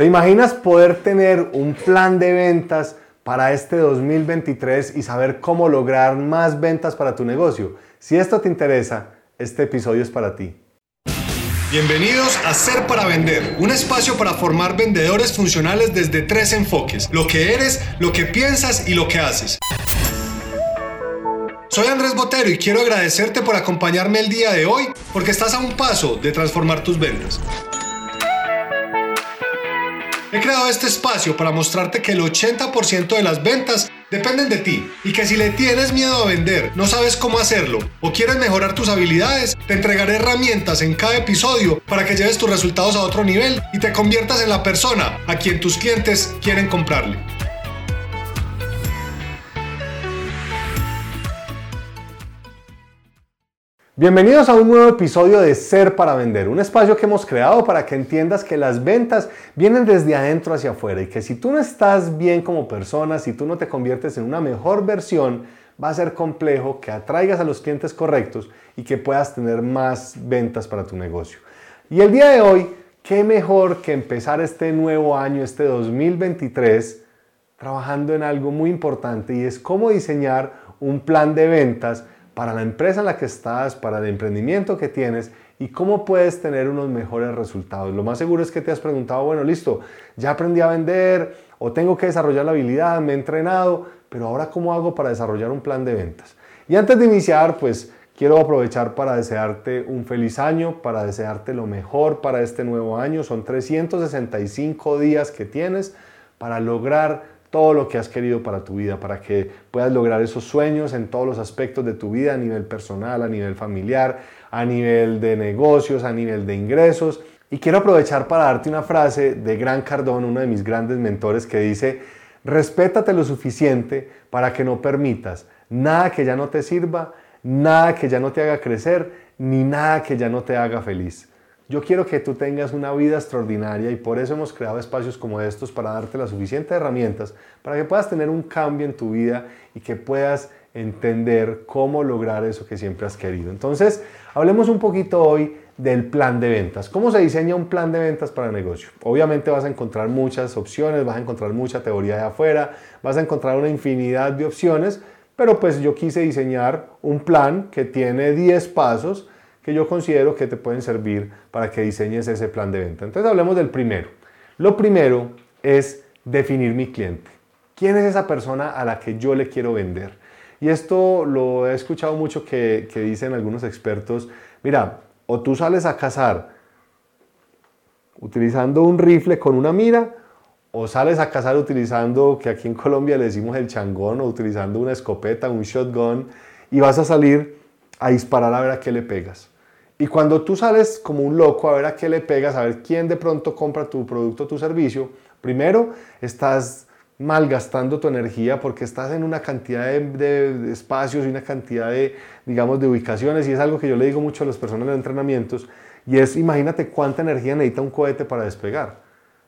¿Te imaginas poder tener un plan de ventas para este 2023 y saber cómo lograr más ventas para tu negocio? Si esto te interesa, este episodio es para ti. Bienvenidos a Ser para Vender, un espacio para formar vendedores funcionales desde tres enfoques, lo que eres, lo que piensas y lo que haces. Soy Andrés Botero y quiero agradecerte por acompañarme el día de hoy porque estás a un paso de transformar tus ventas. He creado este espacio para mostrarte que el 80% de las ventas dependen de ti y que si le tienes miedo a vender, no sabes cómo hacerlo o quieres mejorar tus habilidades, te entregaré herramientas en cada episodio para que lleves tus resultados a otro nivel y te conviertas en la persona a quien tus clientes quieren comprarle. Bienvenidos a un nuevo episodio de Ser para Vender, un espacio que hemos creado para que entiendas que las ventas vienen desde adentro hacia afuera y que si tú no estás bien como persona, si tú no te conviertes en una mejor versión, va a ser complejo que atraigas a los clientes correctos y que puedas tener más ventas para tu negocio. Y el día de hoy, qué mejor que empezar este nuevo año, este 2023, trabajando en algo muy importante y es cómo diseñar un plan de ventas para la empresa en la que estás, para el emprendimiento que tienes y cómo puedes tener unos mejores resultados. Lo más seguro es que te has preguntado, bueno, listo, ya aprendí a vender o tengo que desarrollar la habilidad, me he entrenado, pero ahora cómo hago para desarrollar un plan de ventas. Y antes de iniciar, pues quiero aprovechar para desearte un feliz año, para desearte lo mejor para este nuevo año. Son 365 días que tienes para lograr todo lo que has querido para tu vida, para que puedas lograr esos sueños en todos los aspectos de tu vida, a nivel personal, a nivel familiar, a nivel de negocios, a nivel de ingresos. Y quiero aprovechar para darte una frase de Gran Cardón, uno de mis grandes mentores, que dice, respétate lo suficiente para que no permitas nada que ya no te sirva, nada que ya no te haga crecer, ni nada que ya no te haga feliz. Yo quiero que tú tengas una vida extraordinaria y por eso hemos creado espacios como estos para darte las suficientes herramientas para que puedas tener un cambio en tu vida y que puedas entender cómo lograr eso que siempre has querido. Entonces, hablemos un poquito hoy del plan de ventas. ¿Cómo se diseña un plan de ventas para negocio? Obviamente vas a encontrar muchas opciones, vas a encontrar mucha teoría de afuera, vas a encontrar una infinidad de opciones, pero pues yo quise diseñar un plan que tiene 10 pasos que yo considero que te pueden servir para que diseñes ese plan de venta. Entonces hablemos del primero. Lo primero es definir mi cliente. ¿Quién es esa persona a la que yo le quiero vender? Y esto lo he escuchado mucho que, dicen algunos expertos, mira, o tú sales a cazar utilizando un rifle con una mira, o sales a cazar utilizando, que aquí en Colombia le decimos el changón, o utilizando una escopeta, un shotgun, y vas a salir a disparar a ver a qué le pegas. Y cuando tú sales como un loco a ver a qué le pegas, a ver quién de pronto compra tu producto tu servicio, primero estás malgastando tu energía porque estás en una cantidad de, espacios y una cantidad de, digamos, de ubicaciones y es algo que yo le digo mucho a las personas en entrenamientos y es, imagínate cuánta energía necesita un cohete para despegar.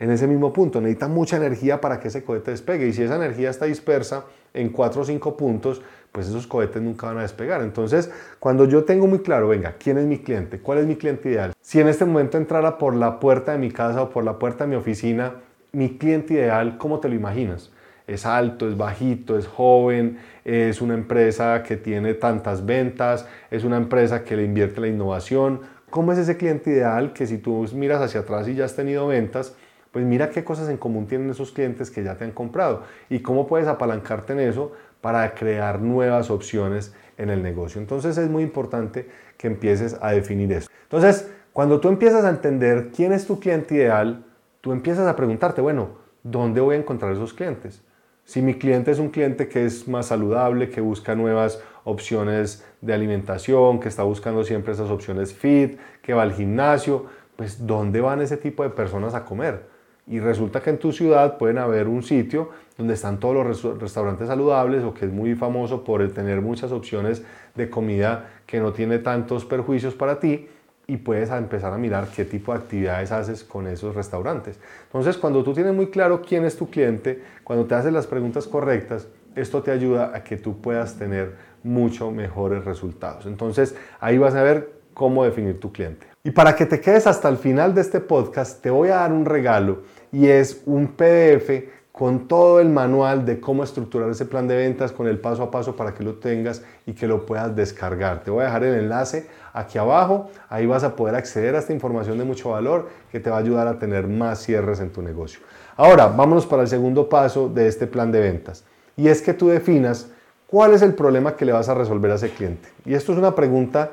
En ese mismo punto, necesita mucha energía para que ese cohete despegue y si esa energía está dispersa en cuatro o cinco puntos, pues esos cohetes nunca van a despegar. Entonces, cuando yo tengo muy claro, venga, ¿quién es mi cliente? ¿Cuál es mi cliente ideal? Si en este momento entrara por la puerta de mi casa o por la puerta de mi oficina, mi cliente ideal, ¿cómo te lo imaginas? Es alto, es bajito, es joven, es una empresa que tiene tantas ventas, es una empresa que le invierte la innovación. ¿Cómo es ese cliente ideal que si tú miras hacia atrás y ya has tenido ventas, pues mira qué cosas en común tienen esos clientes que ya te han comprado y cómo puedes apalancarte en eso para crear nuevas opciones en el negocio. Entonces es muy importante que empieces a definir eso. Entonces, cuando tú empiezas a entender quién es tu cliente ideal, tú empiezas a preguntarte, bueno, ¿dónde voy a encontrar esos clientes? Si mi cliente es un cliente que es más saludable, que busca nuevas opciones de alimentación, que está buscando siempre esas opciones fit, que va al gimnasio, pues ¿dónde van ese tipo de personas a comer? Y resulta que en tu ciudad pueden haber un sitio donde están todos los restaurantes saludables o que es muy famoso por tener muchas opciones de comida que no tiene tantos perjuicios para ti y puedes empezar a mirar qué tipo de actividades haces con esos restaurantes. Entonces, cuando tú tienes muy claro quién es tu cliente, cuando te haces las preguntas correctas, esto te ayuda a que tú puedas tener mucho mejores resultados. Entonces, ahí vas a ver cómo definir tu cliente. Y para que te quedes hasta el final de este podcast, te voy a dar un regalo y es un PDF con todo el manual de cómo estructurar ese plan de ventas, con el paso a paso para que lo tengas y que lo puedas descargar. Te voy a dejar el enlace aquí abajo, ahí vas a poder acceder a esta información de mucho valor que te va a ayudar a tener más cierres en tu negocio. Ahora, vámonos para el segundo paso de este plan de ventas y es que tú definas cuál es el problema que le vas a resolver a ese cliente. Y esto es una pregunta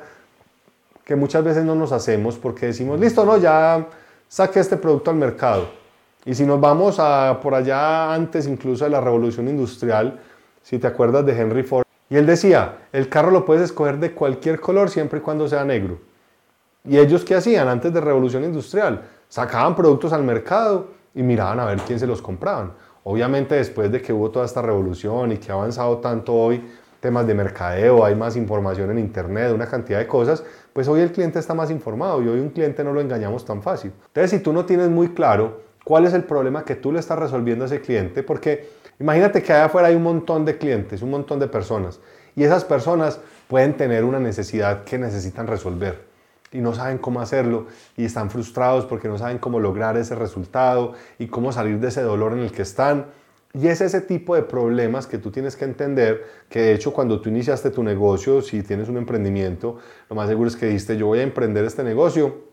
que muchas veces no nos hacemos porque decimos, listo, no, ya saqué este producto al mercado y si nos vamos a por allá antes incluso de la revolución industrial, si te acuerdas de Henry Ford, y él decía, el carro lo puedes escoger de cualquier color siempre y cuando sea negro. ¿Y ellos qué hacían antes de revolución industrial? Sacaban productos al mercado y miraban a ver quién se los compraban. Obviamente después de que hubo toda esta revolución y que ha avanzado tanto hoy temas de mercadeo, hay más información en internet, una cantidad de cosas, pues hoy el cliente está más informado y hoy un cliente no lo engañamos tan fácil. Entonces si tú no tienes muy claro cuál es el problema que tú le estás resolviendo a ese cliente, porque imagínate que allá afuera hay un montón de clientes, un montón de personas, y esas personas pueden tener una necesidad que necesitan resolver y no saben cómo hacerlo y están frustrados porque no saben cómo lograr ese resultado y cómo salir de ese dolor en el que están. Y es ese tipo de problemas que tú tienes que entender, que de hecho cuando tú iniciaste tu negocio, si tienes un emprendimiento, lo más seguro es que dijiste, yo voy a emprender este negocio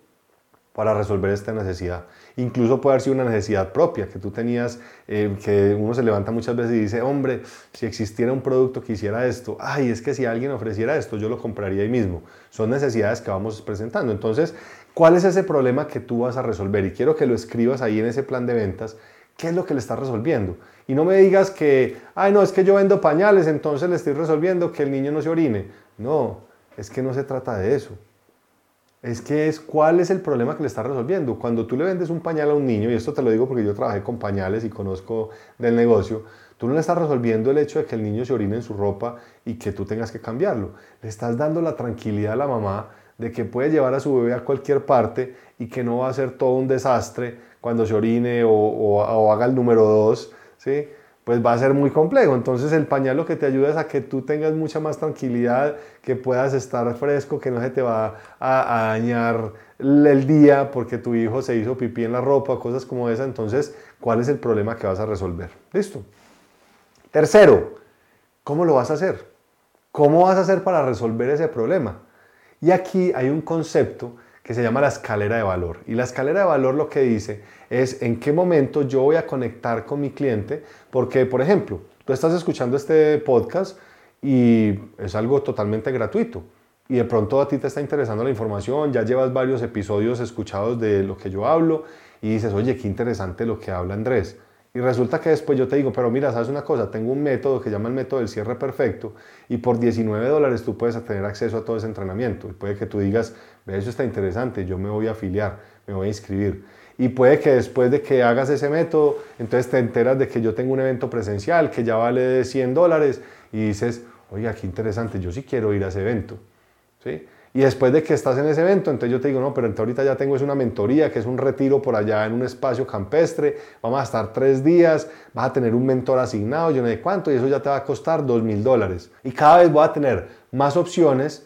para resolver esta necesidad. Incluso puede haber sido una necesidad propia que tú tenías, eh, que uno se levanta muchas veces y dice, hombre, si existiera un producto que hiciera esto, ay, es que si alguien ofreciera esto, yo lo compraría ahí mismo. Son necesidades que vamos presentando. Entonces, ¿cuál es ese problema que tú vas a resolver? Y quiero que lo escribas ahí en ese plan de ventas. ¿Qué es lo que le estás resolviendo? Y no me digas que, ay, no, es que yo vendo pañales, entonces le estoy resolviendo que el niño no se orine. No, es que no se trata de eso es que es cuál es el problema que le está resolviendo. Cuando tú le vendes un pañal a un niño, y esto te lo digo porque yo trabajé con pañales y conozco del negocio, tú no le estás resolviendo el hecho de que el niño se orine en su ropa y que tú tengas que cambiarlo. Le estás dando la tranquilidad a la mamá de que puede llevar a su bebé a cualquier parte y que no va a ser todo un desastre cuando se orine o, haga el número dos, ¿sí? pues va a ser muy complejo. Entonces el pañal lo que te ayuda es a que tú tengas mucha más tranquilidad, que puedas estar fresco, que no se te va a, dañar el día porque tu hijo se hizo pipí en la ropa, cosas como esa. Entonces, ¿cuál es el problema que vas a resolver? Listo. Tercero, ¿cómo lo vas a hacer? ¿Cómo vas a hacer para resolver ese problema? Y aquí hay un concepto que se llama la escalera de valor. Y la escalera de valor lo que dice es en qué momento yo voy a conectar con mi cliente, porque por ejemplo, tú estás escuchando este podcast y es algo totalmente gratuito. Y de pronto a ti te está interesando la información, ya llevas varios episodios escuchados de lo que yo hablo y dices, oye, qué interesante lo que habla Andrés. Y resulta que después yo te digo, pero mira, sabes una cosa, tengo un método que llama el método del cierre perfecto y por 19 dólares tú puedes tener acceso a todo ese entrenamiento. Y puede que tú digas, ve, eso está interesante, yo me voy a afiliar, me voy a inscribir. Y puede que después de que hagas ese método, entonces te enteras de que yo tengo un evento presencial que ya vale 100 dólares y dices, oiga, qué interesante, yo sí quiero ir a ese evento. ¿Sí? Y después de que estás en ese evento, entonces yo te digo, no, pero ahorita ya tengo es una mentoría, que es un retiro por allá en un espacio campestre, vamos a estar tres días, vas a tener un mentor asignado, yo no sé cuánto, y eso ya te va a costar dos mil dólares. Y cada vez voy a tener más opciones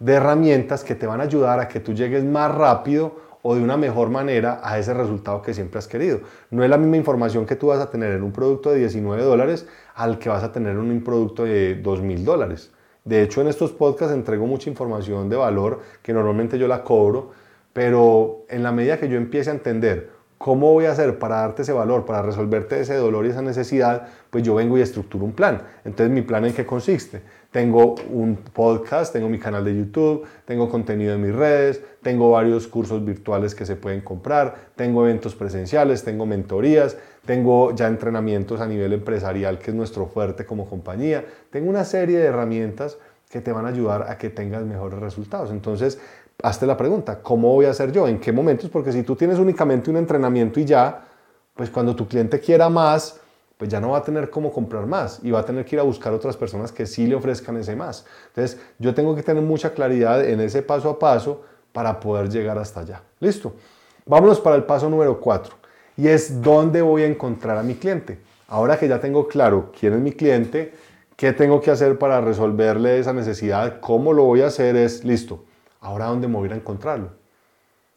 de herramientas que te van a ayudar a que tú llegues más rápido o de una mejor manera a ese resultado que siempre has querido. No es la misma información que tú vas a tener en un producto de 19 dólares al que vas a tener en un producto de dos mil dólares. De hecho, en estos podcasts entrego mucha información de valor que normalmente yo la cobro, pero en la medida que yo empiece a entender cómo voy a hacer para darte ese valor, para resolverte ese dolor y esa necesidad, pues yo vengo y estructuro un plan. Entonces, ¿mi plan en qué consiste? Tengo un podcast, tengo mi canal de YouTube, tengo contenido en mis redes, tengo varios cursos virtuales que se pueden comprar, tengo eventos presenciales, tengo mentorías, tengo ya entrenamientos a nivel empresarial, que es nuestro fuerte como compañía. Tengo una serie de herramientas que te van a ayudar a que tengas mejores resultados. Entonces, hazte la pregunta, ¿cómo voy a hacer yo? ¿En qué momentos? Porque si tú tienes únicamente un entrenamiento y ya, pues cuando tu cliente quiera más, pues ya no va a tener cómo comprar más y va a tener que ir a buscar otras personas que sí le ofrezcan ese más. Entonces, yo tengo que tener mucha claridad en ese paso a paso para poder llegar hasta allá. Listo. Vámonos para el paso número 4 y es dónde voy a encontrar a mi cliente. Ahora que ya tengo claro quién es mi cliente, qué tengo que hacer para resolverle esa necesidad, cómo lo voy a hacer es listo. Ahora, ¿dónde me voy a encontrarlo?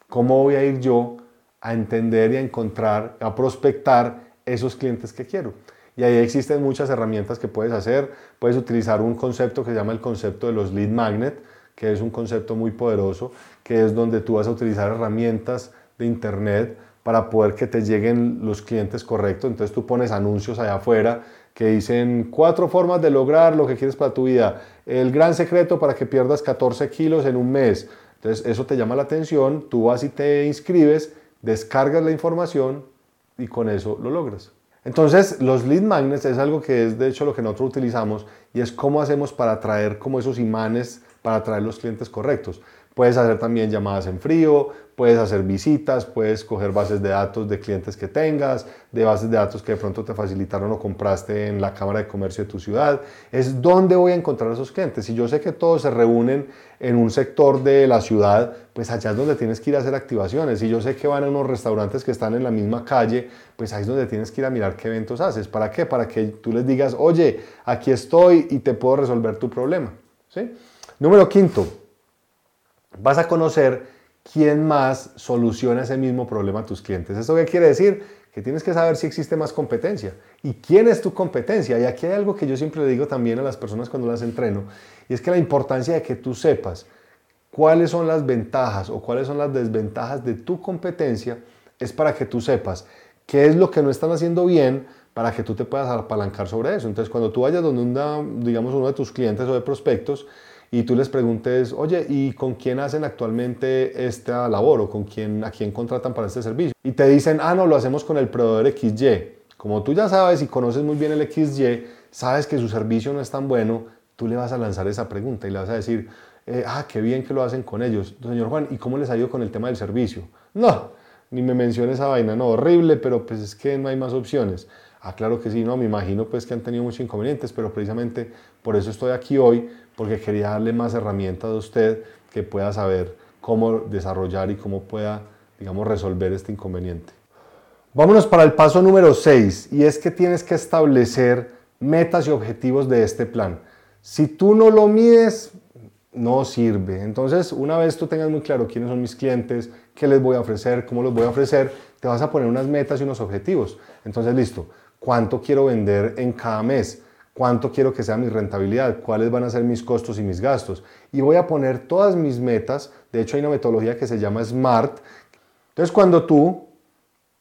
¿Cómo voy a ir yo a entender y a encontrar, a prospectar esos clientes que quiero? Y ahí existen muchas herramientas que puedes hacer. Puedes utilizar un concepto que se llama el concepto de los lead magnet, que es un concepto muy poderoso, que es donde tú vas a utilizar herramientas de internet para poder que te lleguen los clientes correctos. Entonces tú pones anuncios allá afuera que dicen cuatro formas de lograr lo que quieres para tu vida. El gran secreto para que pierdas 14 kilos en un mes. Entonces eso te llama la atención, tú vas y te inscribes, descargas la información y con eso lo logras. Entonces, los lead magnets es algo que es de hecho lo que nosotros utilizamos y es cómo hacemos para atraer como esos imanes para atraer los clientes correctos. Puedes hacer también llamadas en frío, puedes hacer visitas, puedes coger bases de datos de clientes que tengas, de bases de datos que de pronto te facilitaron o compraste en la Cámara de Comercio de tu ciudad. Es dónde voy a encontrar a esos clientes. Si yo sé que todos se reúnen en un sector de la ciudad, pues allá es donde tienes que ir a hacer activaciones. Si yo sé que van a unos restaurantes que están en la misma calle, pues ahí es donde tienes que ir a mirar qué eventos haces. ¿Para qué? Para que tú les digas, oye, aquí estoy y te puedo resolver tu problema. ¿Sí? Número quinto, vas a conocer quién más soluciona ese mismo problema a tus clientes. ¿Eso qué quiere decir? Que tienes que saber si existe más competencia y quién es tu competencia. Y aquí hay algo que yo siempre le digo también a las personas cuando las entreno, y es que la importancia de que tú sepas cuáles son las ventajas o cuáles son las desventajas de tu competencia es para que tú sepas qué es lo que no están haciendo bien para que tú te puedas apalancar sobre eso. Entonces, cuando tú vayas donde una, digamos, uno de tus clientes o de prospectos, y tú les preguntes, oye, ¿y con quién hacen actualmente esta labor o con quién, a quién contratan para este servicio? Y te dicen, ah, no, lo hacemos con el proveedor XY. Como tú ya sabes y conoces muy bien el XY, sabes que su servicio no es tan bueno, tú le vas a lanzar esa pregunta y le vas a decir, eh, ah, qué bien que lo hacen con ellos. Señor Juan, ¿y cómo les ha ido con el tema del servicio? No, ni me mencione esa vaina, no, horrible, pero pues es que no hay más opciones. Ah, claro que sí, no, me imagino pues que han tenido muchos inconvenientes, pero precisamente por eso estoy aquí hoy, porque quería darle más herramientas a usted que pueda saber cómo desarrollar y cómo pueda, digamos, resolver este inconveniente. Vámonos para el paso número 6 y es que tienes que establecer metas y objetivos de este plan. Si tú no lo mides, no sirve. Entonces, una vez tú tengas muy claro quiénes son mis clientes, qué les voy a ofrecer, cómo los voy a ofrecer, te vas a poner unas metas y unos objetivos. Entonces, listo, ¿cuánto quiero vender en cada mes? Cuánto quiero que sea mi rentabilidad, cuáles van a ser mis costos y mis gastos. Y voy a poner todas mis metas, de hecho hay una metodología que se llama SMART. Entonces cuando tú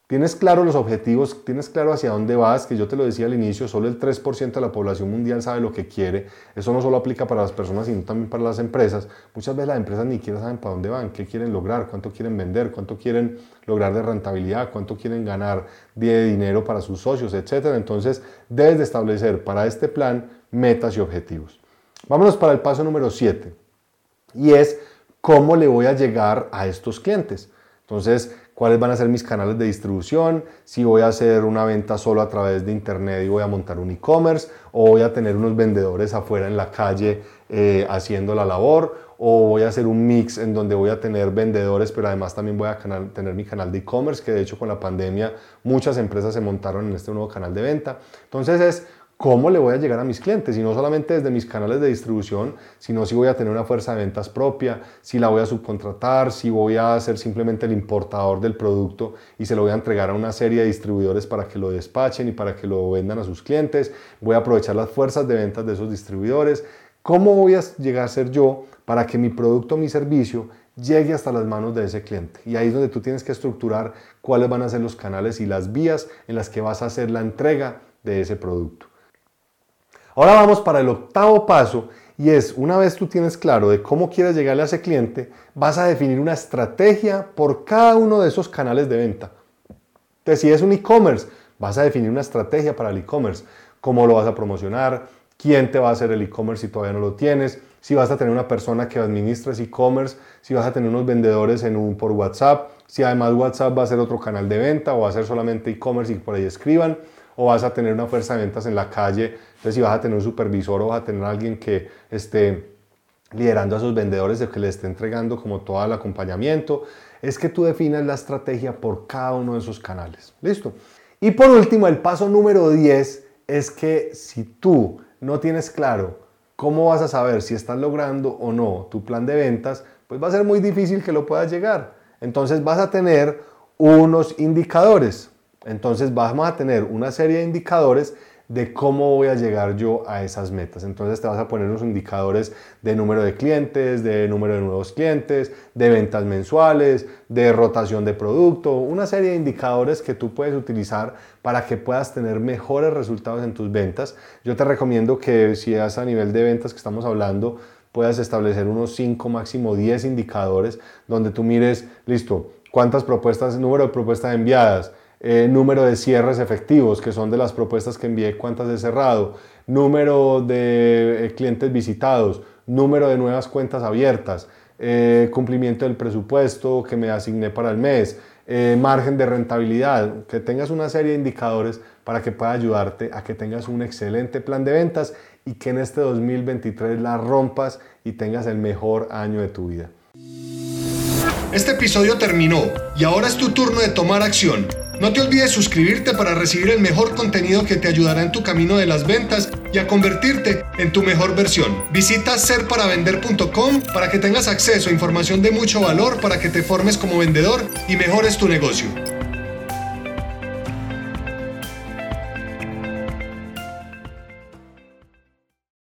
tienes claro los objetivos, tienes claro hacia dónde vas, que yo te lo decía al inicio, solo el 3% de la población mundial sabe lo que quiere, eso no solo aplica para las personas, sino también para las empresas. Muchas veces las empresas ni siquiera saben para dónde van, qué quieren lograr, cuánto quieren vender, cuánto quieren lograr de rentabilidad, cuánto quieren ganar de dinero para sus socios, etc. Entonces, debes de establecer para este plan metas y objetivos. Vámonos para el paso número 7 y es cómo le voy a llegar a estos clientes. Entonces, cuáles van a ser mis canales de distribución, si voy a hacer una venta solo a través de internet y voy a montar un e-commerce, o voy a tener unos vendedores afuera en la calle eh, haciendo la labor, o voy a hacer un mix en donde voy a tener vendedores, pero además también voy a tener mi canal de e-commerce, que de hecho con la pandemia muchas empresas se montaron en este nuevo canal de venta. Entonces es cómo le voy a llegar a mis clientes y no solamente desde mis canales de distribución, sino si voy a tener una fuerza de ventas propia, si la voy a subcontratar, si voy a ser simplemente el importador del producto y se lo voy a entregar a una serie de distribuidores para que lo despachen y para que lo vendan a sus clientes, voy a aprovechar las fuerzas de ventas de esos distribuidores, cómo voy a llegar a ser yo para que mi producto, mi servicio llegue hasta las manos de ese cliente. Y ahí es donde tú tienes que estructurar cuáles van a ser los canales y las vías en las que vas a hacer la entrega de ese producto. Ahora vamos para el octavo paso y es, una vez tú tienes claro de cómo quieres llegarle a ese cliente, vas a definir una estrategia por cada uno de esos canales de venta. Entonces, si es un e-commerce, vas a definir una estrategia para el e-commerce. Cómo lo vas a promocionar, quién te va a hacer el e-commerce si todavía no lo tienes, si vas a tener una persona que administra ese e-commerce, si vas a tener unos vendedores en un, por WhatsApp, si además WhatsApp va a ser otro canal de venta o va a ser solamente e-commerce y por ahí escriban o vas a tener una fuerza de ventas en la calle, entonces si vas a tener un supervisor o vas a tener alguien que esté liderando a sus vendedores, de que le esté entregando como todo el acompañamiento, es que tú definas la estrategia por cada uno de esos canales. ¿Listo? Y por último, el paso número 10 es que si tú no tienes claro cómo vas a saber si estás logrando o no tu plan de ventas, pues va a ser muy difícil que lo puedas llegar. Entonces vas a tener unos indicadores. Entonces vamos a tener una serie de indicadores de cómo voy a llegar yo a esas metas. Entonces te vas a poner unos indicadores de número de clientes, de número de nuevos clientes, de ventas mensuales, de rotación de producto, una serie de indicadores que tú puedes utilizar para que puedas tener mejores resultados en tus ventas. Yo te recomiendo que si es a nivel de ventas que estamos hablando, puedas establecer unos 5, máximo 10 indicadores donde tú mires, listo, cuántas propuestas, número de propuestas enviadas, eh, número de cierres efectivos, que son de las propuestas que envié, cuántas he cerrado, número de eh, clientes visitados, número de nuevas cuentas abiertas, eh, cumplimiento del presupuesto que me asigné para el mes, margen de rentabilidad, que tengas una serie de indicadores para que pueda ayudarte a que tengas un excelente plan de ventas y que en este 2023 la rompas y tengas el mejor año de tu vida. Este episodio terminó y ahora es tu turno de tomar acción. No te olvides suscribirte para recibir el mejor contenido que te ayudará en tu camino de las ventas y a convertirte en tu mejor versión. Visita serparavender.com para que tengas acceso a información de mucho valor para que te formes como vendedor y mejores tu negocio.